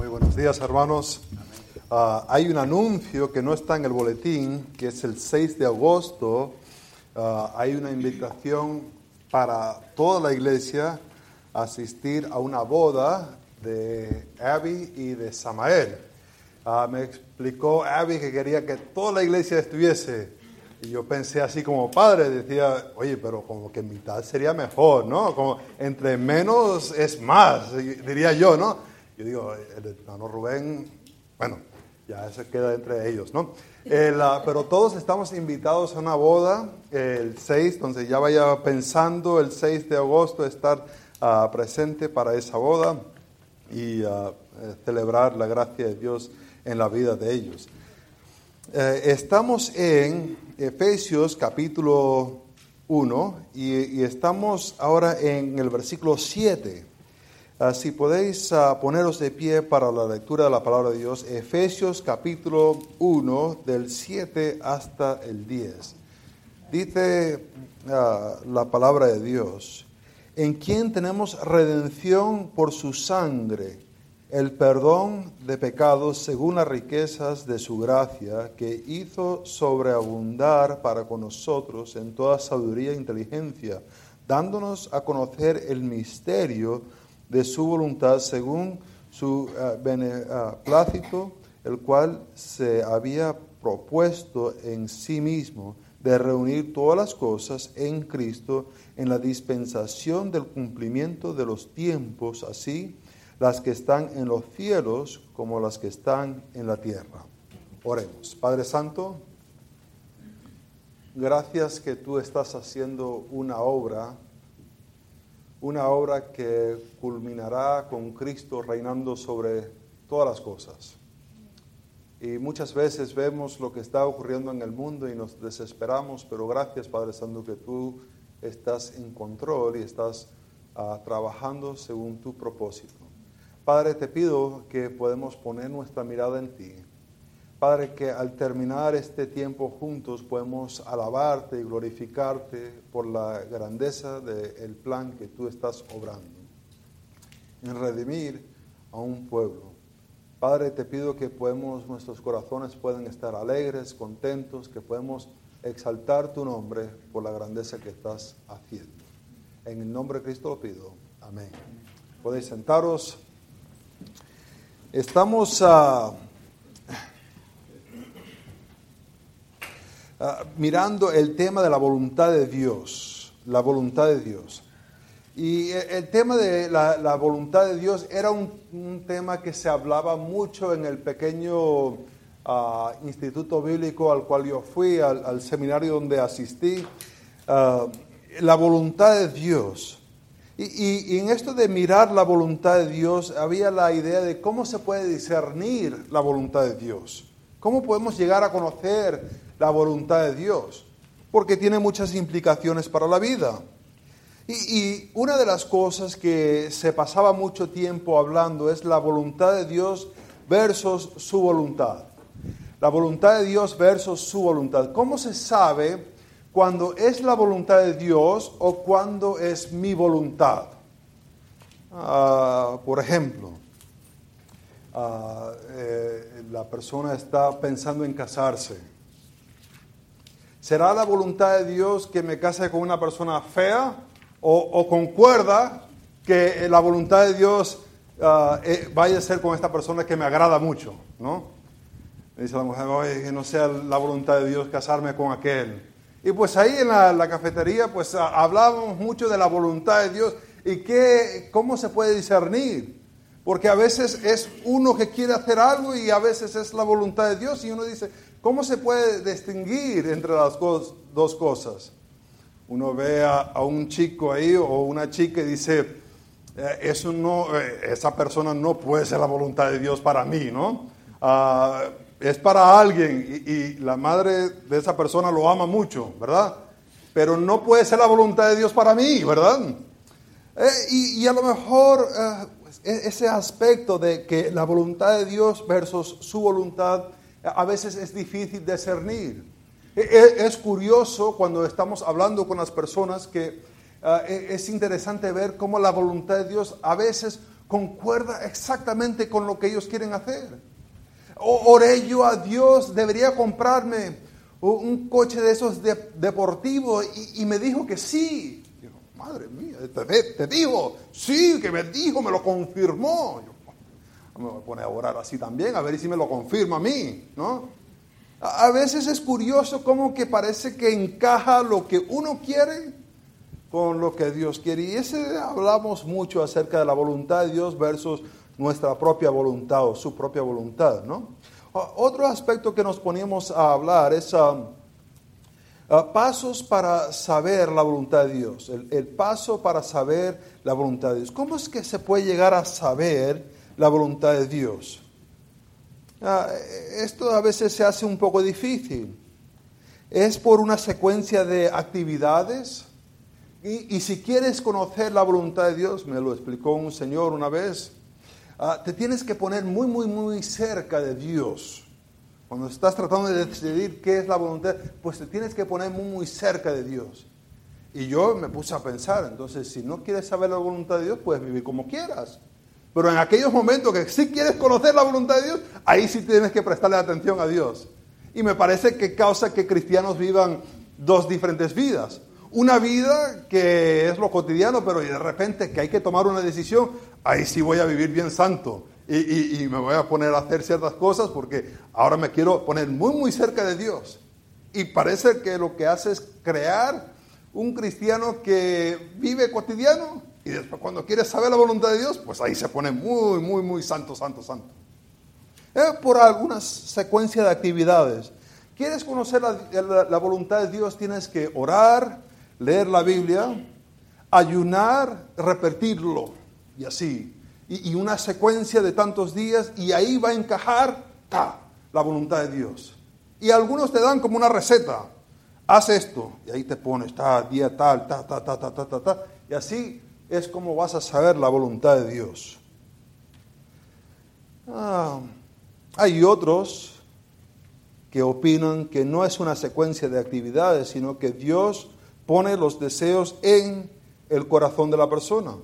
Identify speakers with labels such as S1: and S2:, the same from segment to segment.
S1: Muy buenos días, hermanos. Ah, hay un anuncio que no está en el boletín, que es el 6 de agosto. Ah, hay una invitación para toda la iglesia a asistir a una boda de Abby y de Samael. Ah, me explicó Abby que quería que toda la iglesia estuviese. Y yo pensé así como padre, decía, oye, pero como que mitad sería mejor, ¿no? Como entre menos es más, diría yo, ¿no? Yo digo, el hermano Rubén, bueno, ya se queda entre ellos, ¿no? pero todos estamos invitados a una boda el 6, entonces ya vaya pensando el 6 de agosto estar uh, presente para esa boda y uh, celebrar la gracia de Dios en la vida de ellos. Eh, estamos en Efesios capítulo 1 y, estamos ahora en el versículo 7. Ah, si podéis ah, poneros de pie para la lectura de la palabra de Dios, Efesios capítulo 1 del 7 hasta el 10. Dice ah, la palabra de Dios, en quien tenemos redención por su sangre el perdón de pecados según las riquezas de su gracia, que hizo sobreabundar para con nosotros en toda sabiduría e inteligencia, dándonos a conocer el misterio de su voluntad según su uh, beneplácito, el cual se había propuesto en sí mismo de reunir todas las cosas en Cristo en la dispensación del cumplimiento de los tiempos, así las que están en los cielos como las que están en la tierra. Oremos. Padre Santo, gracias que tú estás haciendo una obra, una obra que culminará con Cristo reinando sobre todas las cosas. Y muchas veces vemos lo que está ocurriendo en el mundo y nos desesperamos, pero gracias Padre Santo que tú estás en control y estás ah, trabajando según tu propósito. Padre, te pido que podemos poner nuestra mirada en ti. Padre, que al terminar este tiempo juntos podemos alabarte y glorificarte por la grandeza del plan que tú estás obrando en redimir a un pueblo. Padre, te pido que podemos, nuestros corazones puedan estar alegres, contentos, que podemos exaltar tu nombre por la grandeza que estás haciendo. En el nombre de Cristo lo pido. Amén. Podéis sentaros. Estamos ah, ah, mirando el tema de la voluntad de Dios, la voluntad de Dios. Y el tema de la, voluntad de Dios era un, tema que se hablaba mucho en el pequeño ah, instituto bíblico al cual yo fui, al, seminario donde asistí. la voluntad de Dios. Y, en esto de mirar la voluntad de Dios, había la idea de cómo se puede discernir la voluntad de Dios. ¿Cómo podemos llegar a conocer la voluntad de Dios? Porque tiene muchas implicaciones para la vida. Y, una de las cosas que se pasaba mucho tiempo hablando es la voluntad de Dios versus su voluntad. La voluntad de Dios versus su voluntad. ¿Cómo se sabe cuando es la voluntad de Dios o cuando es mi voluntad. Ah, por ejemplo, ah, eh, la persona está pensando en casarse. ¿Será la voluntad de Dios que me case con una persona fea o, concuerda que la voluntad de Dios ah, eh, vaya a ser con esta persona que me agrada mucho? ¿no? dice la mujer, que no sea la voluntad de Dios casarme con aquel. Y pues ahí en la, cafetería pues hablábamos mucho de la voluntad de Dios y qué, cómo se puede discernir. Porque a veces es uno que quiere hacer algo y a veces es la voluntad de Dios y uno dice, ¿cómo se puede distinguir entre las dos cosas? Uno ve a, un chico ahí o una chica y dice, eh, eh, esa persona no puede ser la voluntad de Dios para mí, ¿no? Ah, es para alguien y, la madre de esa persona lo ama mucho, ¿verdad? Pero no puede ser la voluntad de Dios para mí, ¿verdad? Eh, y, a lo mejor eh, e, ese aspecto de que la voluntad de Dios versus su voluntad a veces es difícil discernir. E, e, es curioso cuando estamos hablando con las personas que eh, es interesante ver cómo la voluntad de Dios a veces concuerda exactamente con lo que ellos quieren hacer. O, oré yo a Dios, debería comprarme un coche de esos deportivos y, me dijo que sí. madre mía, te, dijo, sí, que me dijo, me lo confirmó. Me voy a poner a orar así también, a ver si me lo confirma a mí, ¿no? A veces es curioso como que parece que encaja lo que uno quiere con lo que Dios quiere. Y ese hablamos mucho acerca de la voluntad de Dios versus nuestra propia voluntad o su propia voluntad, ¿no? Otro aspecto que nos poníamos a hablar es um, uh, pasos para saber la voluntad de Dios. el, paso para saber la voluntad de Dios. ¿Cómo es que se puede llegar a saber la voluntad de Dios? Ah, esto a veces se hace un poco difícil. Es por una secuencia de actividades. Y, si quieres conocer la voluntad de Dios, me lo explicó un señor una vez, ah, te tienes que poner muy, muy, muy cerca de Dios. Cuando estás tratando de decidir qué es la voluntad, pues te tienes que poner muy, muy cerca de Dios. Y yo me puse a pensar, entonces, si no quieres saber la voluntad de Dios, puedes vivir como quieras. Pero en aquellos momentos que sí quieres conocer la voluntad de Dios, ahí sí tienes que prestarle atención a Dios. Y me parece que causa que cristianos vivan dos diferentes vidas. Una vida que es lo cotidiano, pero de repente que hay que tomar una decisión, ahí sí voy a vivir bien santo. Y, me voy a poner a hacer ciertas cosas porque ahora me quiero poner muy, muy cerca de Dios. Y parece que lo que hace es crear un cristiano que vive cotidiano y después cuando quiere saber la voluntad de Dios, pues ahí se pone muy, muy, muy santo, santo, santo. Es por alguna secuencia de actividades. ¿Quieres conocer la, voluntad de Dios? Tienes que orar, leer la Biblia, ayunar, repetirlo y así. Y, una secuencia de tantos días y ahí va a encajar la voluntad de Dios. Y algunos te dan como una receta. Haz esto y ahí te pones, ta, día tal, ta, ta, ta, ta, ta, ta, ta. Y así es como vas a saber la voluntad de Dios. Ah, hay otros que opinan que no es una secuencia de actividades, sino que Dios pone los deseos en el corazón de la persona.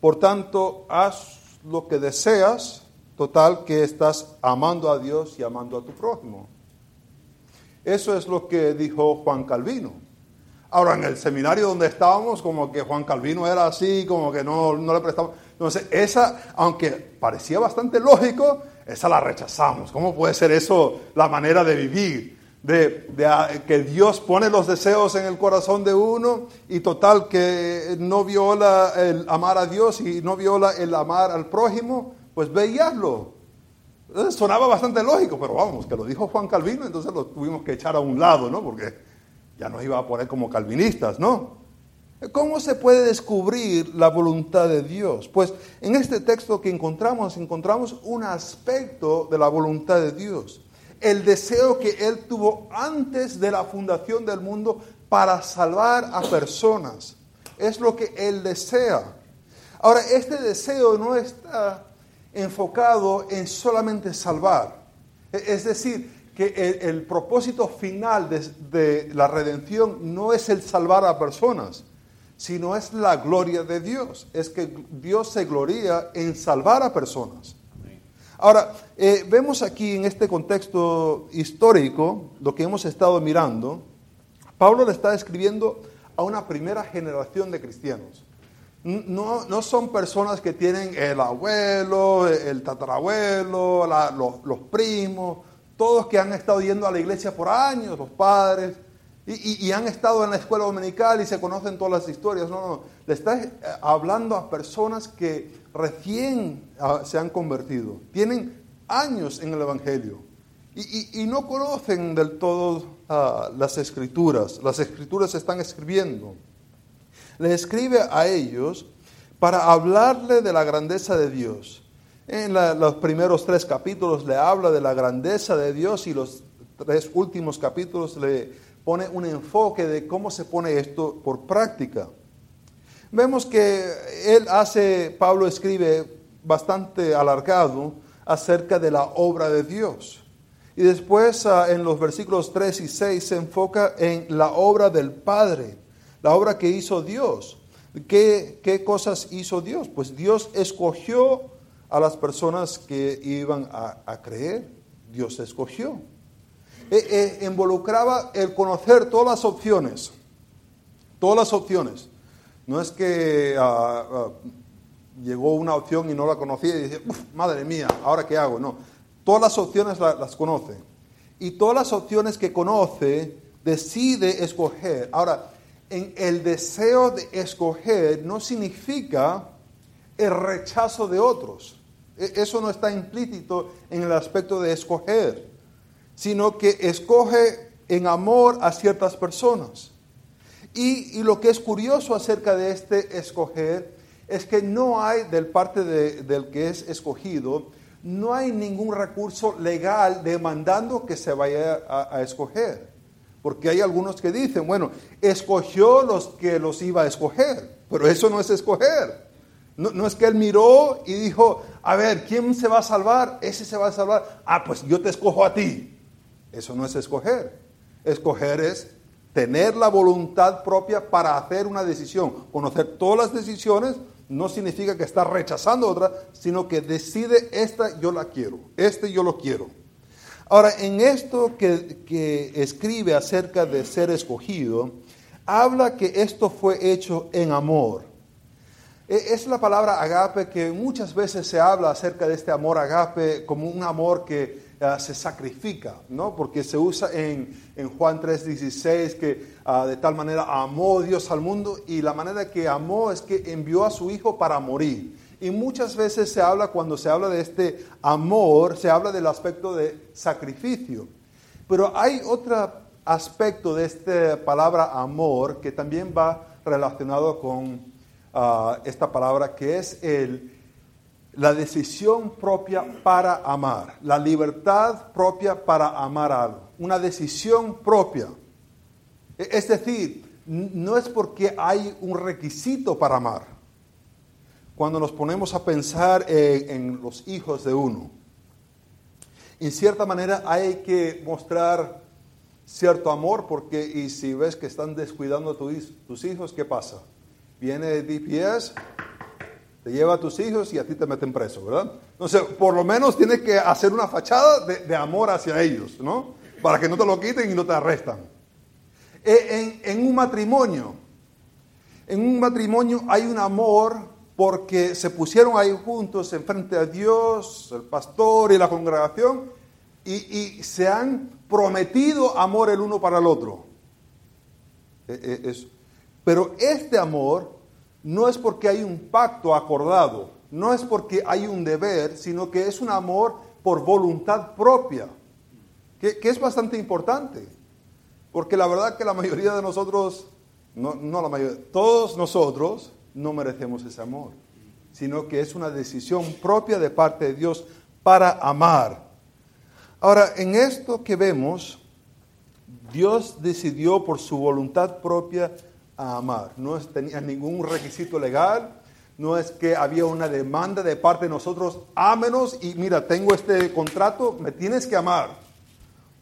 S1: Por tanto, haz lo que deseas, total que estás amando a Dios y amando a tu prójimo. Eso es lo que dijo Juan Calvino. Ahora, en el seminario donde estábamos, como que Juan Calvino era así, como que no, no le prestaba. Entonces, esa, aunque parecía bastante lógico, esa la rechazamos. ¿Cómo puede ser eso la manera de vivir? De, de, que Dios pone los deseos en el corazón de uno y total que no viola el amar a Dios y no viola el amar al prójimo, pues veíaslo. Sonaba bastante lógico, pero vamos, que lo dijo Juan Calvino, entonces lo tuvimos que echar a un lado, ¿no? Porque ya nos iba a poner como calvinistas, ¿no? ¿Cómo se puede descubrir la voluntad de Dios? Pues en este texto que encontramos, encontramos un aspecto de la voluntad de Dios. El deseo que Él tuvo antes de la fundación del mundo para salvar a personas. Es lo que Él desea. Ahora, este deseo no está enfocado en solamente salvar. Es decir, que el, propósito final de, la redención no es el salvar a personas, sino es la gloria de Dios. Es que Dios se gloria en salvar a personas. Ahora, eh, vemos aquí en este contexto histórico, lo que hemos estado mirando, Pablo le está escribiendo a una primera generación de cristianos. No, no son personas que tienen el abuelo, el tatarabuelo, los, los primos, todos que han estado yendo a la iglesia por años, los padres, y, han estado en la escuela dominical y se conocen todas las historias. No, no, le está eh, hablando a personas que recién ah, se han convertido, tienen años en el Evangelio y, no conocen del todo ah, las escrituras. Las escrituras se están escribiendo. Le escribe a ellos para hablarle de la grandeza de Dios en los primeros tres capítulos le habla de la grandeza de Dios y los tres últimos capítulos le pone un enfoque de cómo se pone esto por práctica. Vemos que él hace, Pablo escribe bastante alargado acerca de la obra de Dios. Y después ah, en los versículos 3 y 6 se enfoca en la obra del Padre, la obra que hizo Dios. ¿Qué, ¿Qué cosas hizo Dios? Pues Dios escogió a las personas que iban a, creer. Dios escogió. E, e, involucraba el conocer todas las opciones. Todas las opciones. No es que ah, llegó una opción y no la conocía y dice, madre mía, ¿ahora qué hago? No. Todas las opciones las conoce. Y todas las opciones que conoce, decide escoger. Ahora, en el deseo de escoger no significa el rechazo de otros. E, eso no está implícito en el aspecto de escoger, sino que escoge en amor a ciertas personas. Y, lo que es curioso acerca de este escoger es que no hay, del parte del que es escogido, no hay ningún recurso legal demandando que se vaya a escoger. Porque hay algunos que dicen, bueno, escogió los que los iba a escoger, pero eso no es escoger. No, es que él miró y dijo, a ver, ¿quién se va a salvar? Ese se va a salvar. Ah, pues yo te escojo a ti. Eso no es escoger. Escoger es tener la voluntad propia para hacer una decisión. Conocer todas las decisiones no significa que está rechazando otra, sino que decide esta yo la quiero, este yo lo quiero. Ahora, en esto que, escribe acerca de ser escogido, habla que esto fue hecho en amor. E, es la palabra agape que muchas veces se habla acerca de este amor agape como un amor que ah, se sacrifica, ¿no? Porque se usa en, Juan 3:16 que ah, de tal manera amó Dios al mundo y la manera que amó es que envió a su Hijo para morir. Y muchas veces se habla, cuando se habla de este amor, se habla del aspecto de sacrificio. Pero hay otro aspecto de esta palabra amor que también va relacionado con esta palabra, que es el, la decisión propia para amar, la libertad propia para amar algo, una decisión propia. E, es decir, no es porque hay un requisito para amar cuando nos ponemos a pensar en, los hijos de uno. En cierta manera hay que mostrar cierto amor porque y si ves que están descuidando a tus hijos, ¿qué pasa? Viene DPS, te lleva a tus hijos y a ti te meten preso, ¿verdad? Entonces, por lo menos tienes que hacer una fachada de, amor hacia ellos, ¿no? Para que no te lo quiten y no te arrestan. E, en, un matrimonio, en un matrimonio hay un amor porque se pusieron ahí juntos enfrente a Dios, el pastor y la congregación, y, se han prometido amor el uno para el otro. E, e, pero este amor no es porque hay un pacto acordado, no es porque hay un deber, sino que es un amor por voluntad propia, que, es bastante importante. Porque la verdad que la mayoría de nosotros, no, no la mayoría, todos nosotros no merecemos ese amor, sino que es una decisión propia de parte de Dios para amar. Ahora, en esto que vemos, Dios decidió por su voluntad propia amar. No tenía ningún requisito legal, no es que había una demanda de parte de nosotros, ámenos y mira, tengo este contrato, me tienes que amar.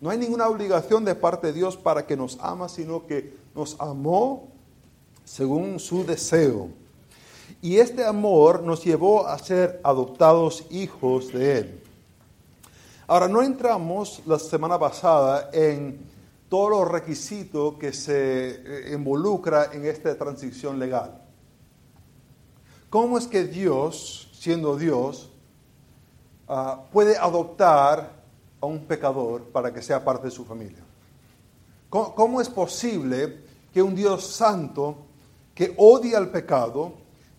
S1: No hay ninguna obligación de parte de Dios para que nos ama, sino que nos amó según su deseo. Y este amor nos llevó a ser adoptados hijos de Él. Ahora, no entramos la semana pasada en todos los requisitos que se eh, involucra en esta transición legal. ¿Cómo es que Dios, siendo Dios, ah, puede adoptar a un pecador para que sea parte de su familia? ¿Cómo, es posible que un Dios santo que odia el pecado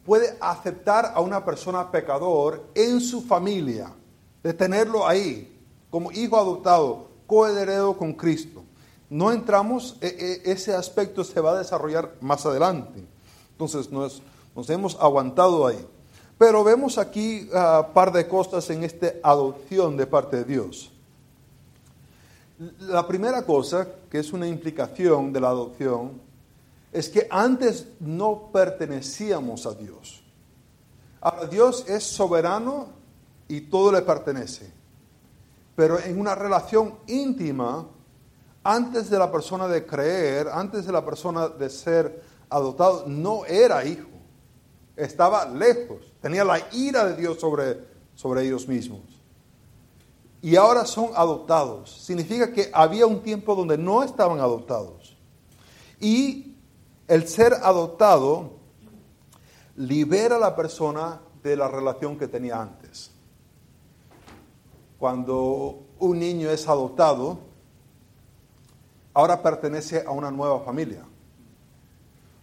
S1: puede aceptar a una persona pecador en su familia, de tenerlo ahí como hijo adoptado, coheredero con Cristo. No entramos, e, e, ese aspecto se va a desarrollar más adelante. Entonces nos, hemos aguantado ahí. Pero vemos aquí un ah, par de cosas en esta adopción de parte de Dios. La primera cosa, que es una implicación de la adopción, es que antes no pertenecíamos a Dios. Ahora, Dios es soberano y todo le pertenece. Pero en una relación íntima, antes de la persona de creer, antes de la persona de ser adoptado, no era hijo. estaba lejos, tenía la ira de Dios sobre, sobre ellos mismos. Y ahora son adoptados. Significa que había un tiempo donde no estaban adoptados. Y el ser adoptado libera a la persona de la relación que tenía antes. Cuando un niño es adoptado, ahora pertenece a una nueva familia.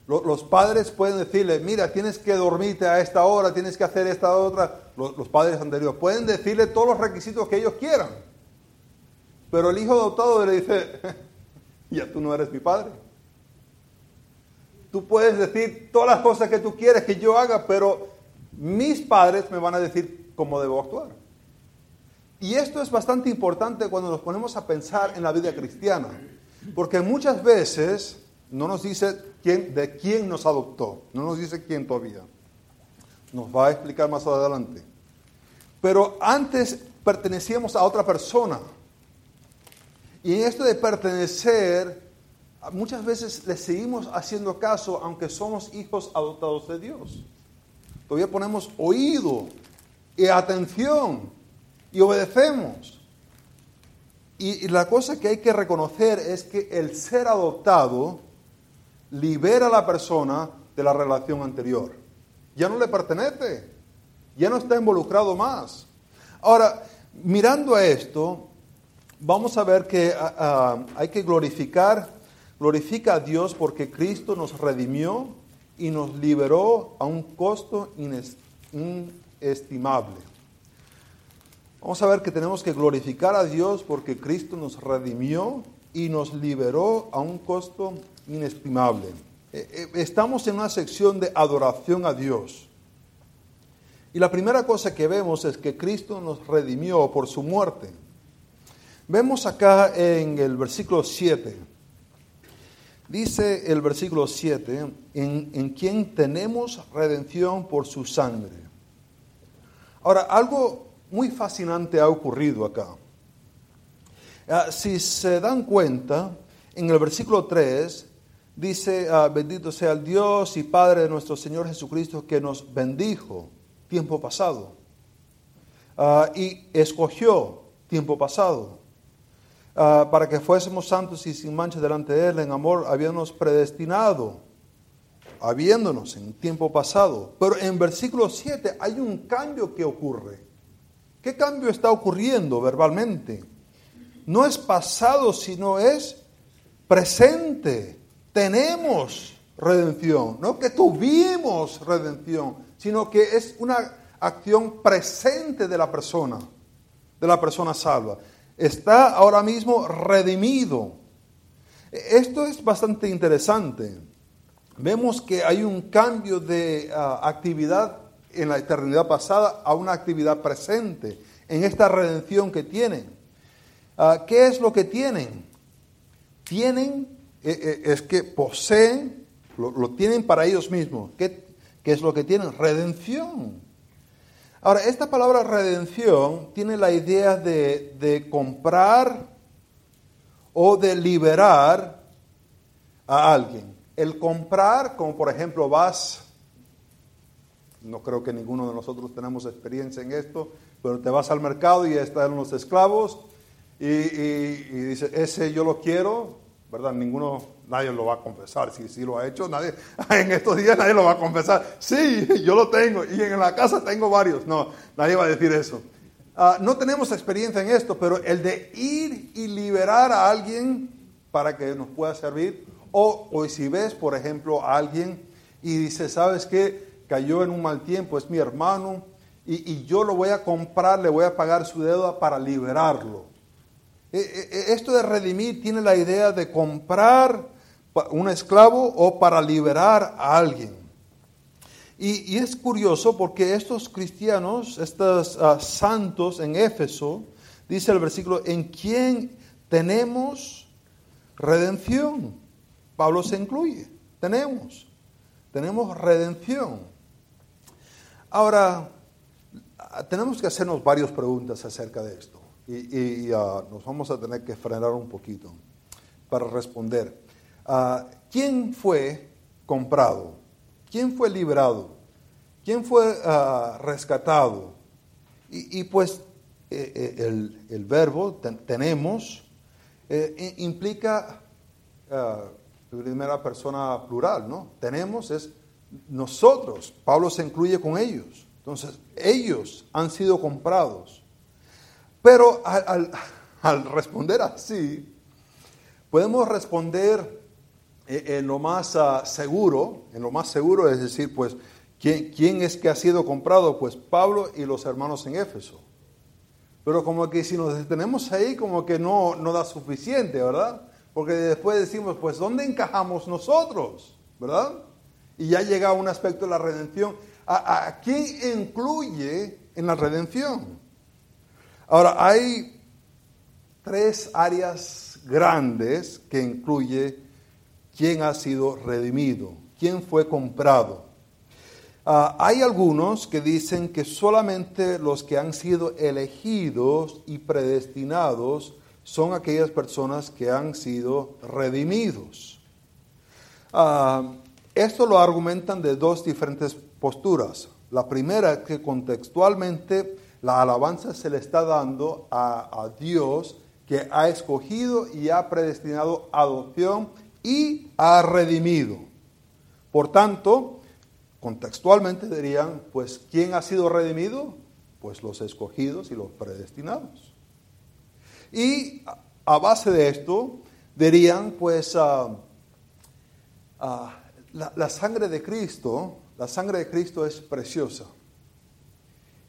S1: Los padres pueden decirle, mira, tienes que dormirte a esta hora, tienes que hacer esta otra. Los padres anteriores pueden decirle todos los requisitos que ellos quieran. Pero el hijo adoptado le dice, ya tú no eres mi padre. Tú puedes decir todas las cosas que tú quieres que yo haga, pero mis padres me van a decir cómo debo actuar. Y esto es bastante importante cuando nos ponemos a pensar en la vida cristiana, porque muchas veces no nos dice quién, de quién nos adoptó, no nos dice quién todavía. Nos va a explicar más adelante. Pero antes pertenecíamos a otra persona. Y en esto de pertenecer, muchas veces le seguimos haciendo caso aunque somos hijos adoptados de Dios. Todavía ponemos oído y atención y obedecemos. Y, la cosa que hay que reconocer es que el ser adoptado libera a la persona de la relación anterior. Ya no le pertenece, ya no está involucrado más. Ahora, mirando a esto, vamos a ver que ah, hay que glorificar, glorifica a Dios porque Cristo nos redimió y nos liberó a un costo inestimable. Vamos a ver que tenemos que glorificar a Dios porque Cristo nos redimió y nos liberó a un costo inestimable. Eh, eh, estamos en una sección de adoración a Dios. Y la primera cosa que vemos es que Cristo nos redimió por su muerte. Vemos acá en el versículo 7. Dice el versículo 7, en, en quien tenemos redención por su sangre. Ahora, algo muy fascinante ha ocurrido acá. Ah, si se dan cuenta, en el versículo 3 dice, ah, bendito sea el Dios y Padre de nuestro Señor Jesucristo que nos bendijo tiempo pasado ah, y escogió tiempo pasado para que fuésemos santos y sin mancha delante de Él en amor, habiéndonos predestinado, habiéndonos en tiempo pasado. Pero en versículo 7 hay un cambio que ocurre. ¿Qué cambio está ocurriendo verbalmente? No es pasado, sino es presente. Tenemos redención, no que tuvimos redención, sino que es una acción presente de la persona, de la persona salva. Está ahora mismo redimido. Esto es bastante interesante. Vemos que hay un cambio de ah, actividad en la eternidad pasada a una actividad presente, en esta redención que tienen. Ah, ¿Qué es lo que tienen? Tienen, eh, eh, es que poseen, lo, tienen para ellos mismos. ¿Qué, ¿Qué es lo que tienen? Redención. Ahora, esta palabra redención tiene la idea de, de comprar o de liberar a alguien. El comprar, como por ejemplo vas no creo que ninguno de nosotros tenemos experiencia en esto, pero te vas al mercado y están los esclavos y, y, dice, ese yo lo quiero, ¿verdad? Ninguno, nadie lo va a confesar, si sí lo ha hecho, nadie, en estos días nadie lo va a confesar, sí, yo lo tengo y en la casa tengo varios, no, nadie va a decir eso. Ah, no tenemos experiencia en esto, pero el de ir y liberar a alguien para que nos pueda servir, o, o si ves, por ejemplo, a alguien y dice, ¿sabes qué? Cayó en un mal tiempo, es mi hermano, y, yo lo voy a comprar, le voy a pagar su deuda para liberarlo. E, e, e, esto de redimir tiene la idea de comprar un esclavo o para liberar a alguien. Y, es curioso porque estos cristianos, estos ah, santos en Éfeso, dice el versículo, en quien tenemos redención. Pablo se incluye, tenemos, tenemos redención. Ahora, tenemos que hacernos varias preguntas acerca de esto y, ah, nos vamos a tener que frenar un poquito para responder. Ah, ¿Quién fue comprado? ¿Quién fue liberado? ¿Quién fue ah, rescatado? Y, pues eh, eh, el, verbo tenemos eh, implica primera persona plural, ¿no? Tenemos es nosotros. Pablo se incluye con ellos. Entonces, ellos han sido comprados. Pero al responder así, podemos responder en lo más ah, seguro, en lo más seguro es decir, pues, ¿quién, es que ha sido comprado? Pues Pablo y los hermanos en Éfeso. Pero como que si nos detenemos ahí, como que no, no da suficiente, ¿verdad? Porque después decimos, pues, ¿dónde encajamos nosotros? ¿Verdad? Y ya llega un aspecto de la redención. ¿A, a quién incluye en la redención? Ahora, hay tres áreas grandes que incluye quién ha sido redimido, quién fue comprado. Ah, hay algunos que dicen que solamente los que han sido elegidos y predestinados son aquellas personas que han sido redimidos. Ah, esto lo argumentan de dos diferentes posturas. La primera es que contextualmente la alabanza se le está dando a, Dios que ha escogido y ha predestinado adopción y ha redimido. Por tanto, contextualmente dirían, pues, ¿quién ha sido redimido? Pues los escogidos y los predestinados. Y a base de esto, dirían, pues, ah, la, sangre de Cristo, la sangre de Cristo es preciosa.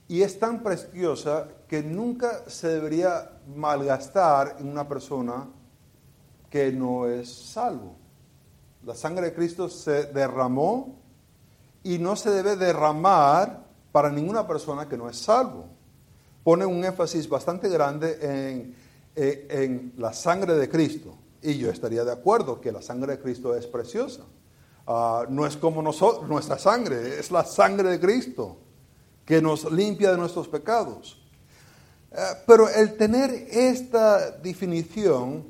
S1: Y es tan preciosa que nunca se debería malgastar en una persona que no es salvo. La sangre de Cristo se derramó y no se debe derramar para ninguna persona que no es salvo. Pone un énfasis bastante grande en, eh, la sangre de Cristo. Y yo estaría de acuerdo que la sangre de Cristo es preciosa. Ah, no es como nosotros, nuestra sangre, es la sangre de Cristo que nos limpia de nuestros pecados. Eh, pero el tener esta definición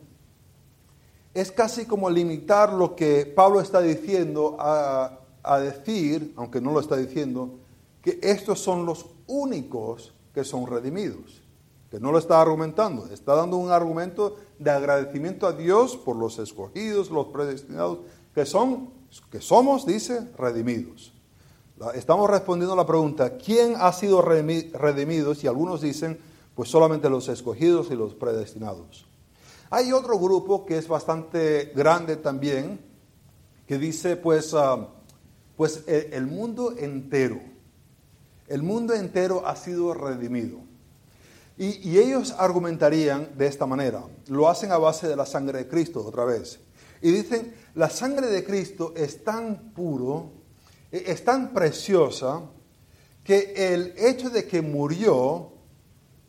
S1: es casi como limitar lo que Pablo está diciendo a, decir, aunque no lo está diciendo, que estos son los únicos que son redimidos. Que no lo está argumentando, está dando un argumento de agradecimiento a Dios por los escogidos, los predestinados, que son, que somos, dice, redimidos. Estamos respondiendo a la pregunta, ¿quién ha sido redimido? Y algunos dicen, pues solamente los escogidos y los predestinados. Hay otro grupo que es bastante grande también, que dice pues, ah, pues e, el, mundo entero, el mundo entero ha sido redimido. Y, y, ellos argumentarían de esta manera, lo hacen a base de la sangre de Cristo otra vez. Y dicen, la sangre de Cristo es tan puro, e, es tan preciosa, que el hecho de que murió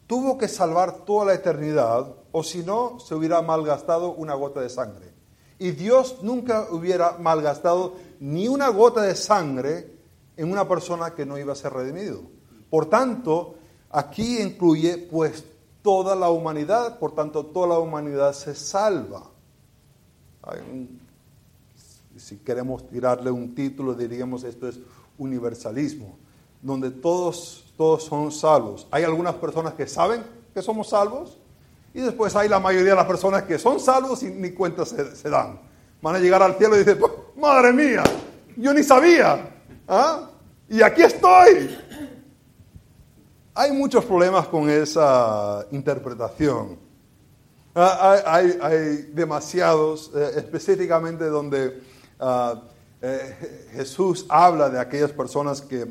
S1: tuvo que salvar toda la eternidad o si no, se hubiera malgastado una gota de sangre. Y Dios nunca hubiera malgastado ni una gota de sangre en una persona que no iba a ser redimido. Por tanto, aquí incluye pues toda la humanidad, por tanto toda la humanidad se salva. Si queremos tirarle un título, diríamos esto es universalismo, donde todos, todos son salvos. Hay algunas personas que saben que somos salvos, y después hay la mayoría de las personas que son salvos y ni cuenta se, dan. Van a llegar al cielo y dicen, madre mía, yo ni sabía. ¿ah? Y aquí estoy. Hay muchos problemas con esa interpretación. Ah, hay, demasiados, eh, específicamente donde ah, eh, Jesús habla de aquellas personas que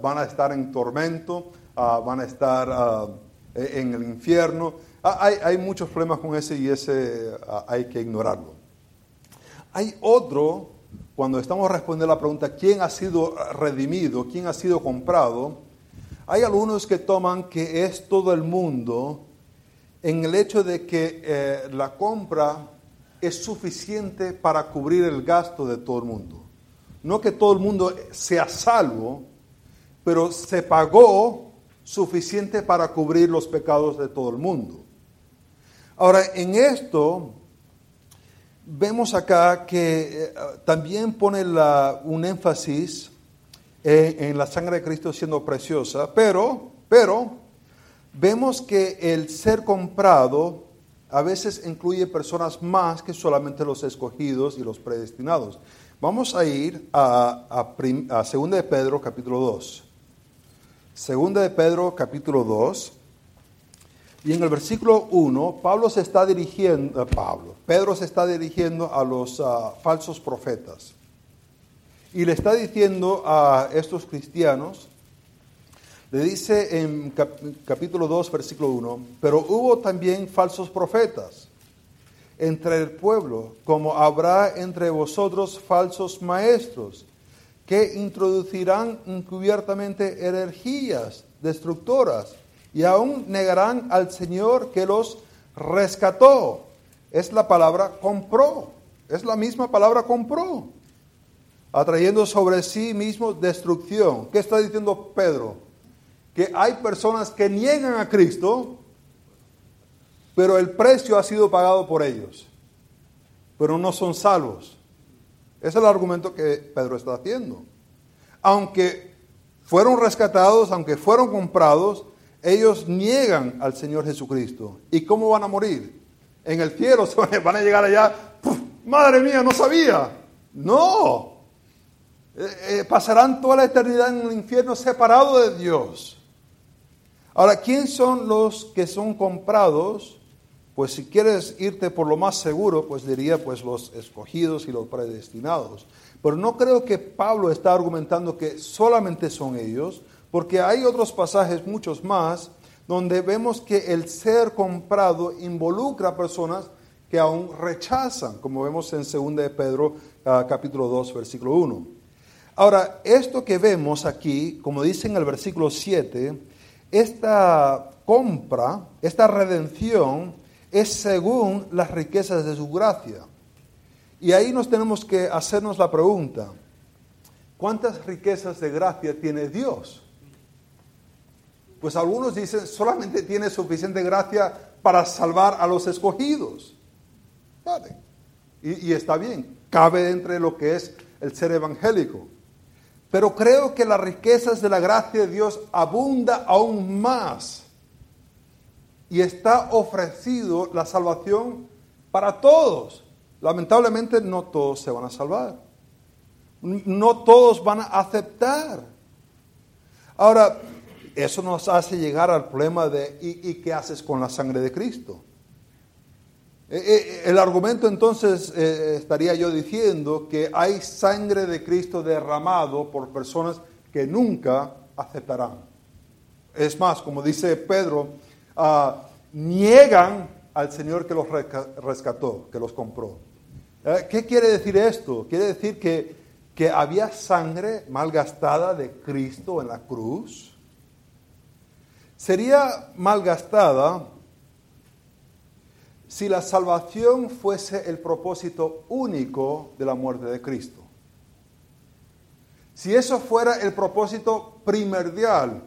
S1: van a estar en tormento, van a estar en el infierno. Ah, hay, muchos problemas con ese y ese ah, hay que ignorarlo. Hay otro, cuando estamos respondiendo a la pregunta, ¿quién ha sido redimido? ¿Quién ha sido comprado? Hay algunos que toman que es todo el mundo en el hecho de que eh, la compra es suficiente para cubrir el gasto de todo el mundo. No que todo el mundo sea salvo, pero se pagó suficiente para cubrir los pecados de todo el mundo. Ahora, en esto vemos acá que eh, también pone un énfasis en, en la sangre de Cristo siendo preciosa, pero, pero, vemos que el ser comprado a veces incluye personas más que solamente los escogidos y los predestinados. Vamos a ir a, a, a 2 de Pedro capítulo 2. Segunda de Pedro capítulo 2. Y en el versículo 1, Pablo se está dirigiendo, eh, Pablo, Pedro se está dirigiendo a los ah, falsos profetas. Y le está diciendo a estos cristianos, le dice en cap- capítulo 2, versículo 1, pero hubo también falsos profetas entre el pueblo, como habrá entre vosotros falsos maestros, que introducirán encubiertamente energías destructoras y aún negarán al Señor que los rescató. Es la palabra compró, es la misma palabra compró, atrayendo sobre sí mismo destrucción. ¿Qué está diciendo Pedro? Que hay personas que niegan a Cristo, pero el precio ha sido pagado por ellos, pero no son salvos. Ese es el argumento que Pedro está haciendo. Aunque fueron rescatados, aunque fueron comprados, ellos niegan al Señor Jesucristo. ¿Y cómo van a morir? En el cielo van a- llegar allá. Madre mía, no sabía. No. Eh, eh, pasarán toda la eternidad en el infierno separado de Dios. Ahora, ¿quién son los que son comprados? Pues si quieres irte por lo más seguro, pues diría pues los escogidos y los predestinados. Pero no creo que Pablo está argumentando que solamente son ellos, porque hay otros pasajes, muchos más, donde vemos que el ser comprado involucra a personas que aún rechazan, como vemos en 2 de Pedro ah, capítulo 2, versículo 1. Ahora, esto que vemos aquí, como dice en el versículo 7, esta compra, esta redención, es según las riquezas de su gracia. Y ahí nos tenemos que hacernos la pregunta, ¿cuántas riquezas de gracia tiene Dios? Pues algunos dicen, solamente tiene suficiente gracia para salvar a los escogidos. Y, y está bien, cabe entre lo que es el ser evangélico. Pero creo que las riquezas de la gracia de Dios abunda aún más. Y está ofrecido la salvación para todos. Lamentablemente no todos se van a salvar. No todos van a aceptar. Ahora, eso nos hace llegar al problema de ¿y, y qué haces con la sangre de Cristo? Eh, eh, El argumento entonces eh, estaría yo diciendo que hay sangre de Cristo derramado por personas que nunca aceptarán. Es más, como dice Pedro, ah, niegan al Señor que los resca- rescató, que los compró. ¿Qué quiere decir esto? Quiere decir que, que había sangre malgastada de Cristo en la cruz. Sería malgastada si la salvación fuese el propósito único de la muerte de Cristo. Si eso fuera el propósito primordial,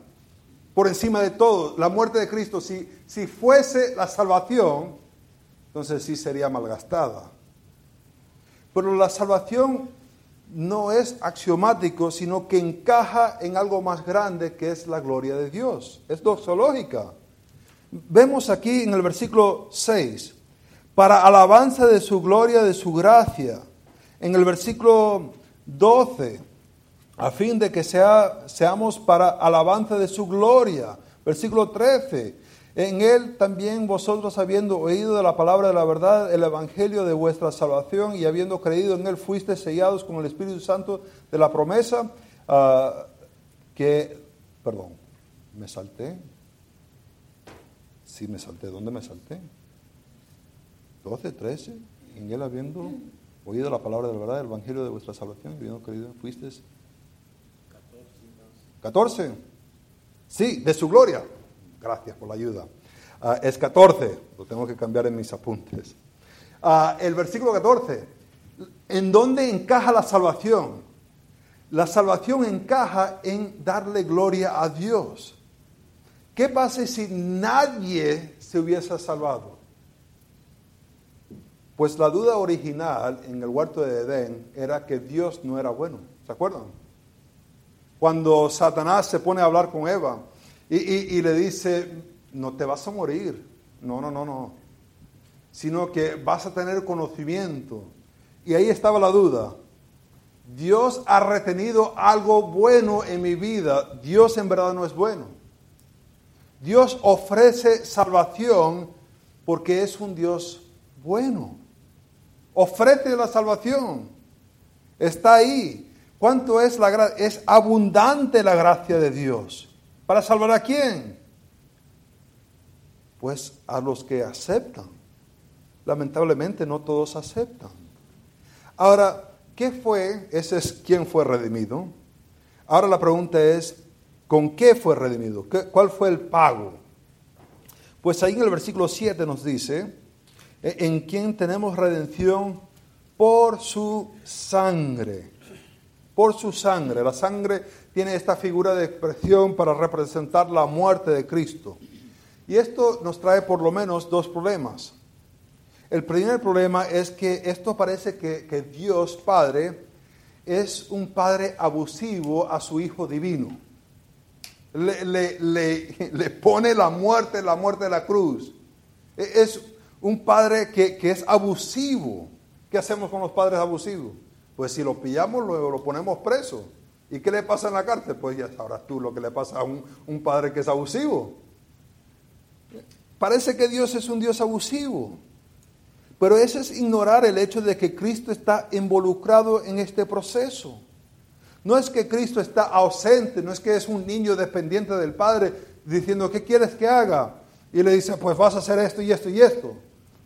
S1: por encima de todo, la muerte de Cristo, si, si fuese la salvación, entonces sí sería malgastada. Pero la salvación no es axiomático, sino que encaja en algo más grande que es la gloria de Dios. Es doxológica. Vemos aquí en el versículo 6, para alabanza de su gloria, de su gracia. En el versículo 12, a fin de que sea, seamos para alabanza de su gloria. Versículo 13, en él también vosotros habiendo oído de la palabra de la verdad, el evangelio de vuestra salvación y habiendo creído en él, fuiste sellados con el Espíritu Santo de la promesa ah, que, perdón, me salté. Sí, me salté. ¿Dónde me salté? 12, 13. En él habiendo oído la palabra de la verdad, el evangelio de vuestra salvación, habiendo creído, fuiste 14. Sí, de su gloria. Gracias por la ayuda. Ah, es 14. Lo tengo que cambiar en mis apuntes. Ah, el versículo 14. ¿En dónde encaja la salvación? La salvación encaja en darle gloria a Dios. ¿Qué pasa si nadie se hubiese salvado? Pues la duda original en el huerto de Edén era que Dios no era bueno. ¿Se acuerdan? Cuando Satanás se pone a hablar con Eva y, y le dice, no te vas a morir, no, no, no, no, sino que vas a tener conocimiento. Y ahí estaba la duda. Dios ha retenido algo bueno en mi vida. Dios en verdad no es bueno. Dios ofrece salvación porque es un Dios bueno. Ofrece la salvación. Está ahí. ¿Cuánto es la gracia? Es abundante la gracia de Dios. ¿Para salvar a quién? Pues a los que aceptan. Lamentablemente no todos aceptan. Ahora, ¿qué fue? Ese es quién fue redimido. Ahora la pregunta es, ¿con qué fue redimido? ¿Cuál fue el pago? Pues ahí en el versículo 7 nos dice, e-, en quien tenemos redención por su sangre. Por su sangre. La sangre tiene esta figura de expresión para representar la muerte de Cristo. Y esto nos trae por lo menos dos problemas. El primer problema es que esto parece que, Dios Padre es un Padre abusivo a su Hijo Divino. Le, le, pone la muerte, la muerte de la cruz. E, es un padre que, es abusivo. ¿Qué hacemos con los padres abusivos? Pues si lo pillamos, luego lo ponemos preso. ¿Y qué le pasa en la cárcel? Pues ya sabrás tú lo que le pasa a un, un padre que es abusivo. Parece que Dios es un Dios abusivo. Pero eso es ignorar el hecho de que Cristo está involucrado en este proceso. No es que Cristo está ausente, no es que es un niño dependiente del Padre diciendo, ¿qué quieres que haga? Y le dice, pues vas a hacer esto y esto y esto.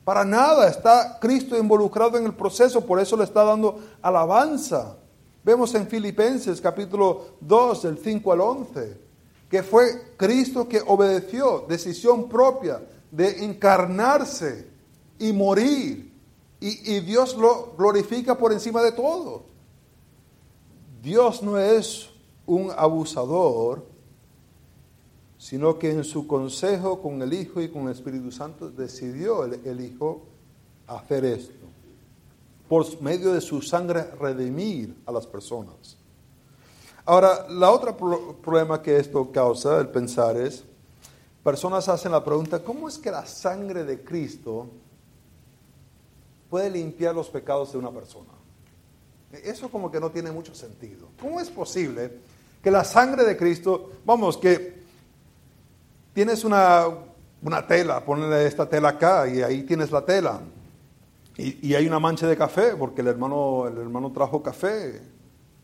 S1: Para nada está Cristo involucrado en el proceso, por eso le está dando alabanza. Vemos en Filipenses capítulo 2, del 5 al 11, que fue Cristo que obedeció, decisión propia de encarnarse y morir. Y, y Dios lo glorifica por encima de todo. Dios no es un abusador, sino que en su consejo con el Hijo y con el Espíritu Santo decidió el, Hijo hacer esto. Por medio de su sangre redimir a las personas. Ahora, la otra problema que esto causa, el pensar es, personas hacen la pregunta, ¿cómo es que la sangre de Cristo puede limpiar los pecados de una persona? Eso como que no tiene mucho sentido. ¿Cómo es posible que la sangre de Cristo, vamos, que tienes una, tela, ponle esta tela acá y ahí tienes la tela. Y, hay una mancha de café, porque el hermano, el hermano trajo café,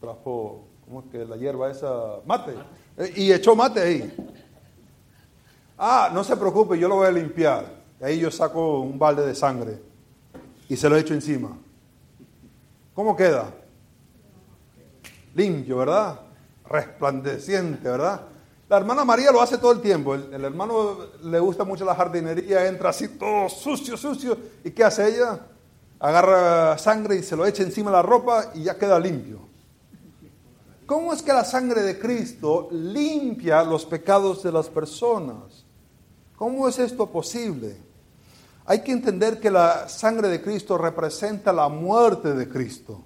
S1: trajo, ¿cómo es que la hierba esa? Mate. Y echó mate ahí. Ah, no se preocupe, yo lo voy a limpiar. Ahí yo saco un balde de sangre y se lo echo encima. ¿Cómo queda? Limpio, ¿verdad? Resplandeciente, ¿verdad? La hermana María lo hace todo el tiempo. El, hermano le gusta mucho la jardinería, entra así todo sucio, sucio. ¿Y qué hace ella? Agarra sangre y se lo echa encima de la ropa y ya queda limpio. ¿Cómo es que la sangre de Cristo limpia los pecados de las personas? ¿Cómo es esto posible? Hay que entender que la sangre de Cristo representa la muerte de Cristo.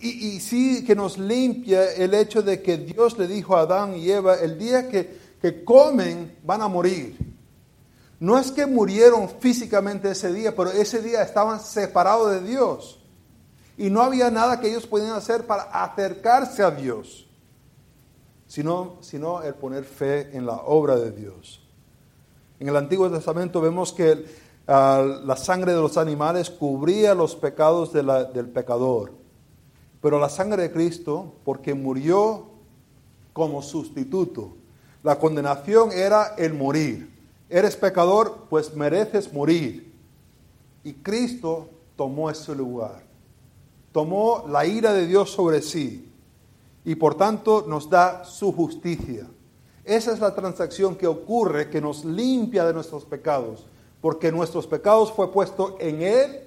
S1: Y, sí que nos limpia el hecho de que Dios le dijo a Adán y Eva, el día que, que comen van a morir. No es que murieron físicamente ese día, pero ese día estaban separados de Dios. Y no había nada que ellos podían hacer para acercarse a Dios, sino, sino el poner fe en la obra de Dios. En el Antiguo Testamento vemos que ah, la sangre de los animales cubría los pecados del pecador. Pero la sangre de Cristo, porque murió como sustituto. La condenación era el morir. Eres pecador, pues mereces morir. Y Cristo tomó ese lugar. Tomó la ira de Dios sobre sí. Y por tanto nos da su justicia. Esa es la transacción que ocurre, que nos limpia de nuestros pecados. Porque nuestros pecados fue puesto en Él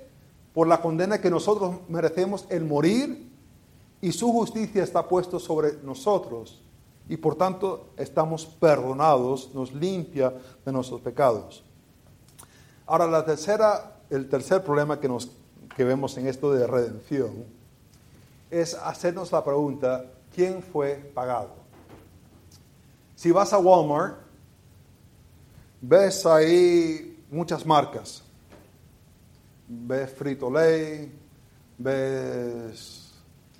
S1: por la condena que nosotros merecemos, el morir y su justicia está puesto sobre nosotros y por tanto estamos perdonados, nos limpia de nuestros pecados. Ahora la tercera, el tercer problema que, nos, que vemos en esto de redención es hacernos la pregunta, quién fue pagado. Si vas a Walmart, ves ahí muchas marcas. Ves Frito Lay, ves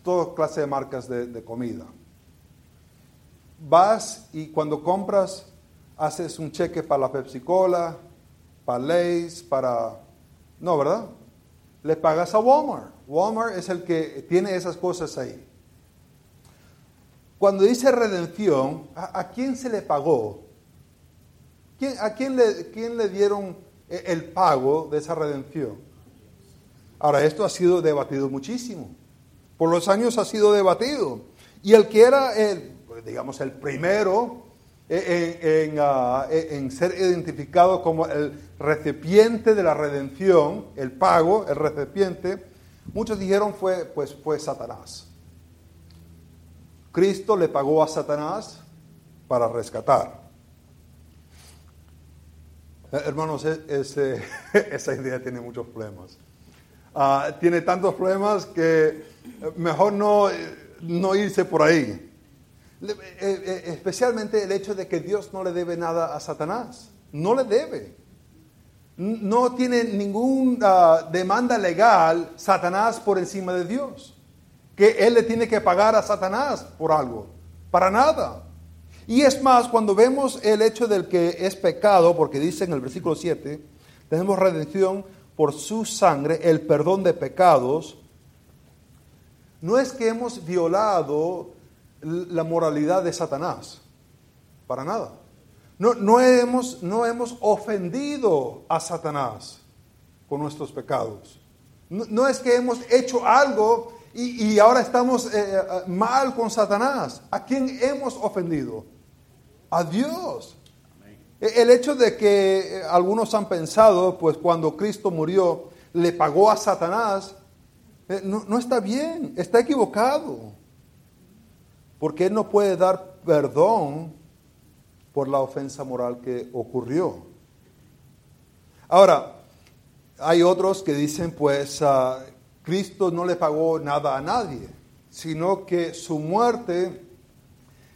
S1: toda clase de marcas de, comida. Vas y cuando compras, haces un cheque para la Pepsi Cola, para Lay's, para... No, ¿verdad? Le pagas a Walmart. Walmart es el que tiene esas cosas ahí. Cuando dice redención, ¿a, quién se le pagó? ¿A quién le, quién le dieron e, el pago de esa redención? Ahora, esto ha sido debatido muchísimo. Por los años ha sido debatido. Y el que era el, digamos, el primero en, ah, en, ser identificado como el recipiente de la redención, el pago, el recipiente, muchos dijeron fue, pues, fue Satanás. Cristo le pagó a Satanás para rescatar. Eh, hermanos, ese, esa idea tiene muchos problemas. Ah, tiene tantos problemas que mejor no, no irse por ahí. Eh, eh, especialmente el hecho de que Dios no le debe nada a Satanás. No le debe. No tiene ninguna demanda legal Satanás por encima de Dios. Que Él le tiene que pagar a Satanás por algo. Para nada. Y es más, cuando vemos el hecho del que es pecado, porque dice en el versículo 7, tenemos redención por su sangre, el perdón de pecados, no es que hemos violado la moralidad de Satanás. Para nada. No, no, hemos, no hemos ofendido a Satanás con nuestros pecados. No, es que hemos hecho algo y, ahora estamos eh, eh, mal con Satanás. ¿A quién hemos ofendido? A Dios. E, el hecho de que eh, algunos han pensado, pues cuando Cristo murió, le pagó a Satanás, no, no está bien, está equivocado porque Él no puede dar perdón por la ofensa moral que ocurrió. Ahora, hay otros que dicen, pues, Cristo no le pagó nada a nadie, sino que su muerte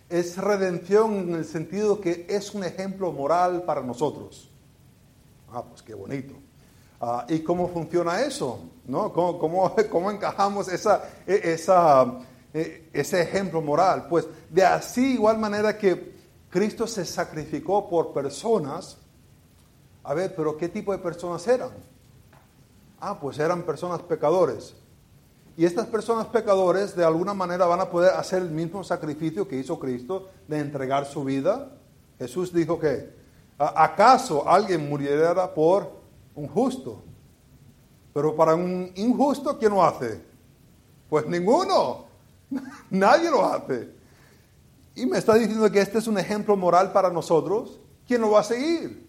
S1: es redención en el sentido que es un ejemplo moral para nosotros. Ah, pues qué bonito. Ah, ¿Y cómo funciona eso? ¿No? ¿Cómo, cómo encajamos esa, e, esa eh, ese ejemplo moral. Pues de así igual manera que Cristo se sacrificó por personas, a ver, pero ¿qué tipo de personas eran? Ah, pues eran personas pecadores. Y estas personas pecadores de alguna manera van a poder hacer el mismo sacrificio que hizo Cristo de entregar su vida. Jesús dijo que, ¿acaso alguien muriera por un justo? Pero para un injusto, ¿quién lo hace? Pues ninguno. Nadie lo hace. Y me está diciendo que este es un ejemplo moral para nosotros. ¿Quién lo va a seguir?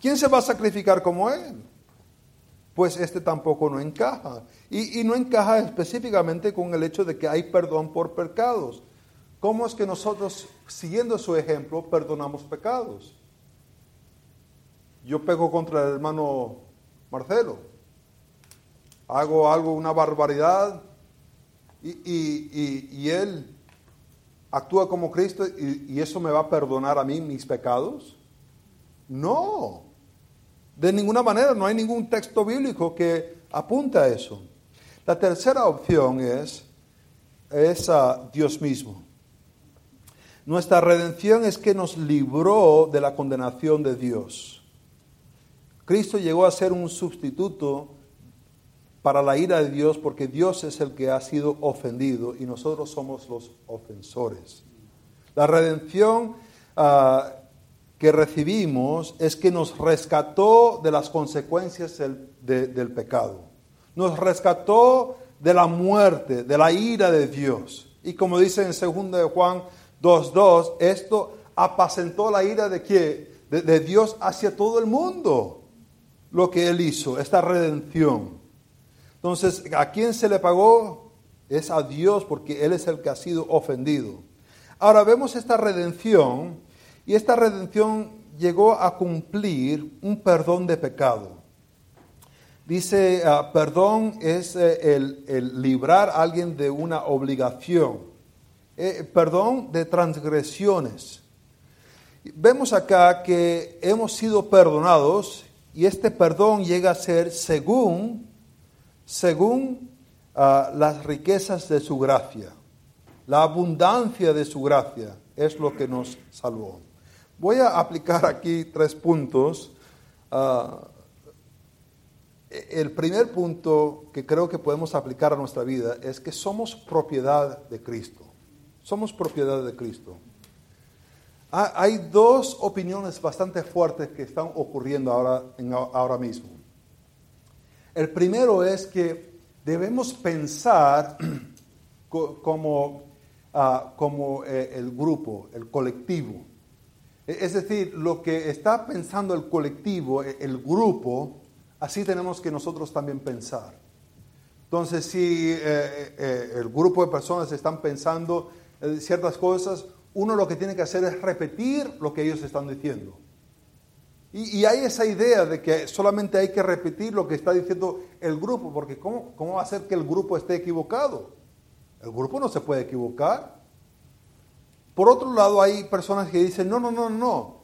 S1: ¿Quién se va a sacrificar como Él? Pues este tampoco no encaja. Y, y no encaja específicamente con el hecho de que hay perdón por pecados. ¿Cómo es que nosotros, siguiendo su ejemplo, perdonamos pecados? Yo pego contra el hermano Marcelo. Hago algo, una barbaridad, y, Él actúa como Cristo y, eso me va a perdonar a mí mis pecados? No, de ninguna manera, no hay ningún texto bíblico que apunta a eso. La tercera opción es, es a Dios mismo. Nuestra redención es que nos libró de la condenación de Dios. Cristo llegó a ser un sustituto para la ira de Dios porque Dios es el que ha sido ofendido y nosotros somos los ofensores. La redención ah, que recibimos es que nos rescató de las consecuencias del, pecado. Nos rescató de la muerte, de la ira de Dios. Y como dice en 2 de Juan 2.2, esto apacentó la ira de, de Dios hacia todo el mundo. Lo que Él hizo, esta redención. Entonces, ¿a quién se le pagó? Es a Dios porque Él es el que ha sido ofendido. Ahora vemos esta redención y esta redención llegó a cumplir un perdón de pecado. Dice, ah, perdón es eh, el, librar a alguien de una obligación. Eh, perdón de transgresiones. Vemos acá que hemos sido perdonados y este perdón llega a ser según, según ah, las riquezas de su gracia. La abundancia de su gracia es lo que nos salvó. Voy a aplicar aquí tres puntos. Ah, el primer punto que creo que podemos aplicar a nuestra vida es que somos propiedad de Cristo. Somos propiedad de Cristo. Ah, hay dos opiniones bastante fuertes que están ocurriendo ahora, ahora mismo. El primero es que debemos pensar como, ah, como eh, el grupo, el colectivo. E, es decir, lo que está pensando el colectivo, e, el grupo, así tenemos que nosotros también pensar. Entonces, si eh, eh, el grupo de personas están pensando ciertas cosas, uno lo que tiene que hacer es repetir lo que ellos están diciendo. Y, hay esa idea de que solamente hay que repetir lo que está diciendo el grupo, porque ¿cómo, ¿cómo va a ser que el grupo esté equivocado? El grupo no se puede equivocar. Por otro lado, hay personas que dicen, no, no, no, no,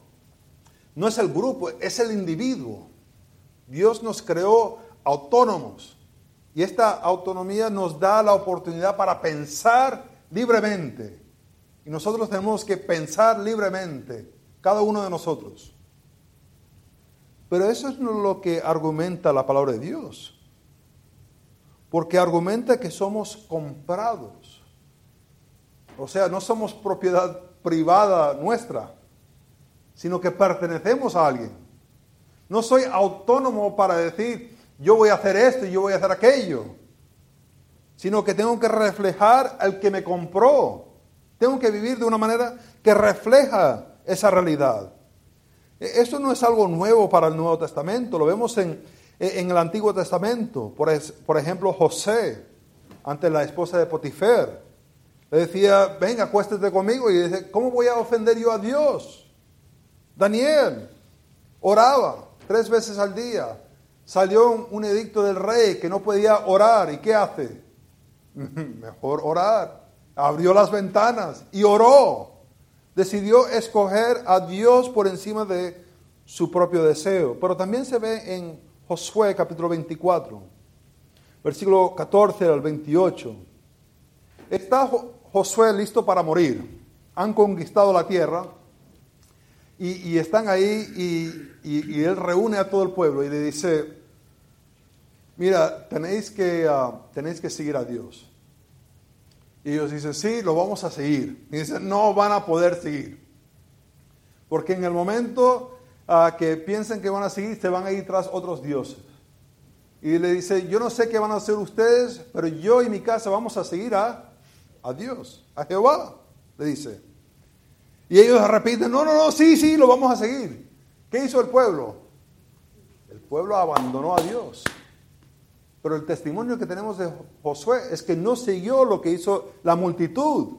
S1: no es el grupo, es el individuo. Dios nos creó autónomos y esta autonomía nos da la oportunidad para pensar libremente. Y nosotros tenemos que pensar libremente, cada uno de nosotros. Pero eso es lo que argumenta la palabra de Dios. Porque argumenta que somos comprados. O sea, no somos propiedad privada nuestra, sino que pertenecemos a alguien. No soy autónomo para decir, yo voy a hacer esto y yo voy a hacer aquello, sino que tengo que reflejar al que me compró. Tengo que vivir de una manera que refleja esa realidad. Esto no es algo nuevo para el Nuevo Testamento, lo vemos en, en el Antiguo Testamento. Por, por, ejemplo, José, ante la esposa de Potifer, le decía, venga, acuéstete conmigo. Y dice, ¿cómo voy a ofender yo a Dios? Daniel oraba tres veces al día. Salió un edicto del rey que no podía orar. ¿Y qué hace? Mejor orar abrió las ventanas y oró. Decidió escoger a Dios por encima de su propio deseo. Pero también se ve en Josué capítulo 24, versículo 14 al 28. Está Josué listo para morir. Han conquistado la tierra y, están ahí y, él reúne a todo el pueblo y le dice, mira, tenéis que, uh, tenéis que seguir a Dios. Y ellos dicen, sí, lo vamos a seguir. Y dicen, no van a poder seguir. Porque en el momento uh, que piensen que van a seguir, se van a ir tras otros dioses. Y le dice, yo no sé qué van a hacer ustedes, pero yo y mi casa vamos a seguir a, a Dios, a Jehová, le dice. Y ellos repiten, no, no, no, sí, sí, lo vamos a seguir. ¿Qué hizo el pueblo? El pueblo abandonó a Dios. Pero el testimonio que tenemos de Josué es que no siguió lo que hizo la multitud.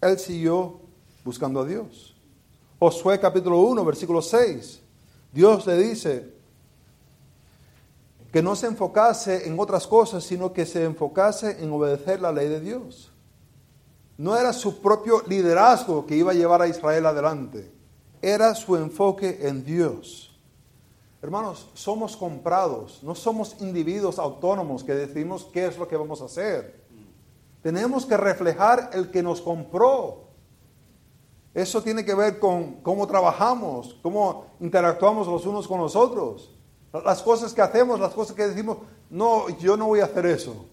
S1: Él siguió buscando a Dios. Josué capítulo 1, versículo 6. Dios le dice que no se enfocase en otras cosas, sino que se enfocase en obedecer la ley de Dios. No era su propio liderazgo que iba a llevar a Israel adelante, era su enfoque en Dios. Hermanos, somos comprados, no somos individuos autónomos que decidimos qué es lo que vamos a hacer. Tenemos que reflejar el que nos compró. Eso tiene que ver con cómo trabajamos, cómo interactuamos los unos con los otros. Las cosas que hacemos, las cosas que decimos, no, yo no voy a hacer eso.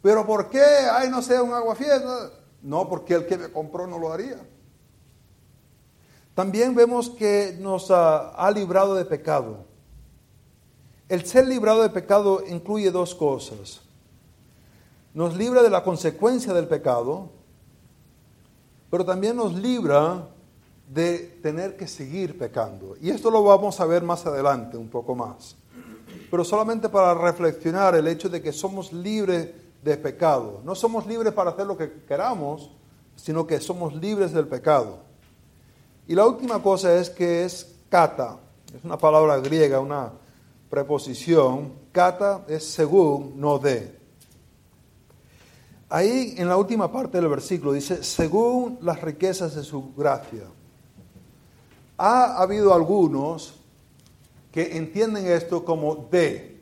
S1: Pero ¿por qué? Ay, no sé, un agua fiesta. No, porque el que me compró no lo haría. También vemos que nos ha librado de pecado. El ser librado de pecado incluye dos cosas. Nos libra de la consecuencia del pecado, pero también nos libra de tener que seguir pecando. Y esto lo vamos a ver más adelante, un poco más. Pero solamente para reflexionar el hecho de que somos libres de pecado. No somos libres para hacer lo que queramos, sino que somos libres del pecado. Y la última cosa es que es kata. Es una palabra griega, una preposición, kata es según, no de. ahí en la última parte del versículo dice, según las riquezas de su gracia. Ha habido algunos que entienden esto como de,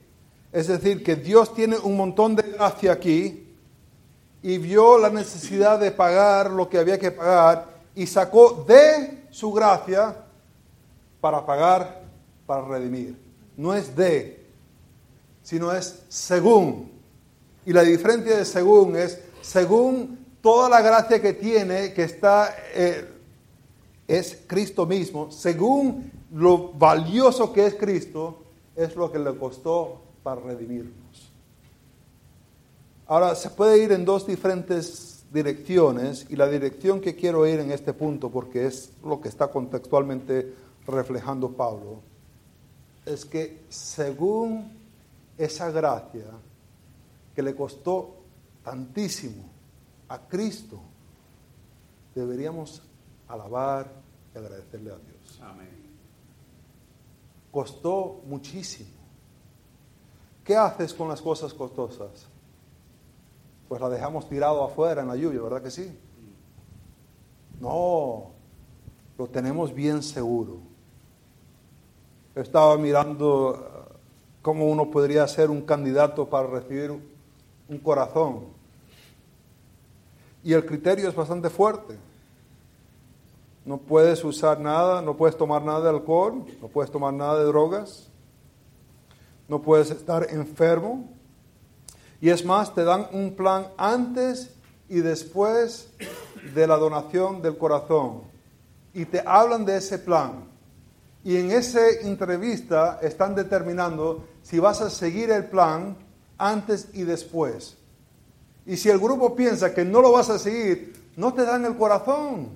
S1: es decir, que Dios tiene un montón de gracia aquí y vio la necesidad de pagar lo que había que pagar y sacó de su gracia para pagar, para redimir. No es de, sino es según. Y la diferencia de según es según toda la gracia que tiene, que está, eh, es Cristo mismo, según lo valioso que es Cristo, es lo que le costó para redimirnos. Ahora, se puede ir en dos diferentes direcciones y la dirección que quiero ir en este punto, porque es lo que está contextualmente reflejando Pablo, es que según esa gracia que le costó tantísimo a Cristo, deberíamos alabar y agradecerle a Dios. Amén. Costó muchísimo. ¿Qué haces con las cosas costosas? Pues la dejamos tirado afuera en la lluvia, ¿verdad que sí? No, lo tenemos bien seguro. Estaba mirando cómo uno podría ser un candidato para recibir un corazón. Y el criterio es bastante fuerte. No puedes usar nada, no puedes tomar nada de alcohol, no puedes tomar nada de drogas, no puedes estar enfermo. Y es más, te dan un plan antes y después de la donación del corazón. Y te hablan de ese plan. Y en esa entrevista están determinando si vas a seguir el plan antes y después. Y si el grupo piensa que no lo vas a seguir, no te dan el corazón.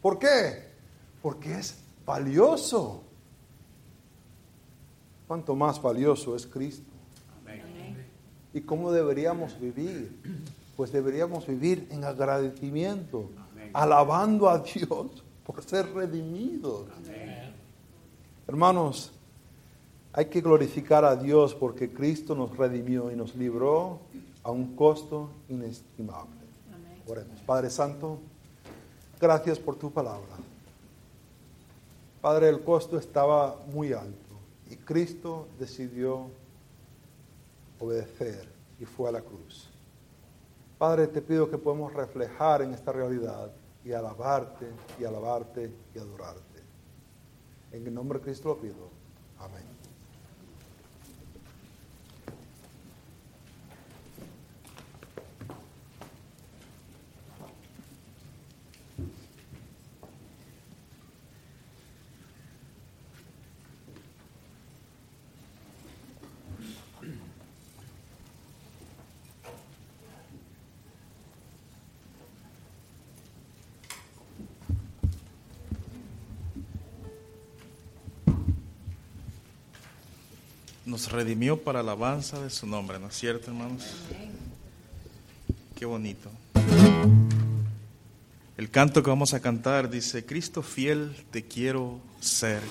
S1: ¿Por qué? Porque es valioso. ¿Cuánto más valioso es Cristo? ¿Y cómo deberíamos vivir? Pues deberíamos vivir en agradecimiento, alabando a Dios por ser redimidos. Hermanos, hay que glorificar a Dios porque Cristo nos redimió y nos libró a un costo inestimable. Oremos. Padre Santo, gracias por tu palabra. Padre, el costo estaba muy alto y Cristo decidió obedecer y fue a la cruz. Padre, te pido que podamos reflejar en esta realidad y alabarte y alabarte y adorarte. En el nombre de Cristo lo pido. Amén.
S2: Nos redimió para alabanza de su nombre, ¿no es cierto, hermanos? Qué bonito. El canto que vamos a cantar dice, Cristo fiel te quiero ser.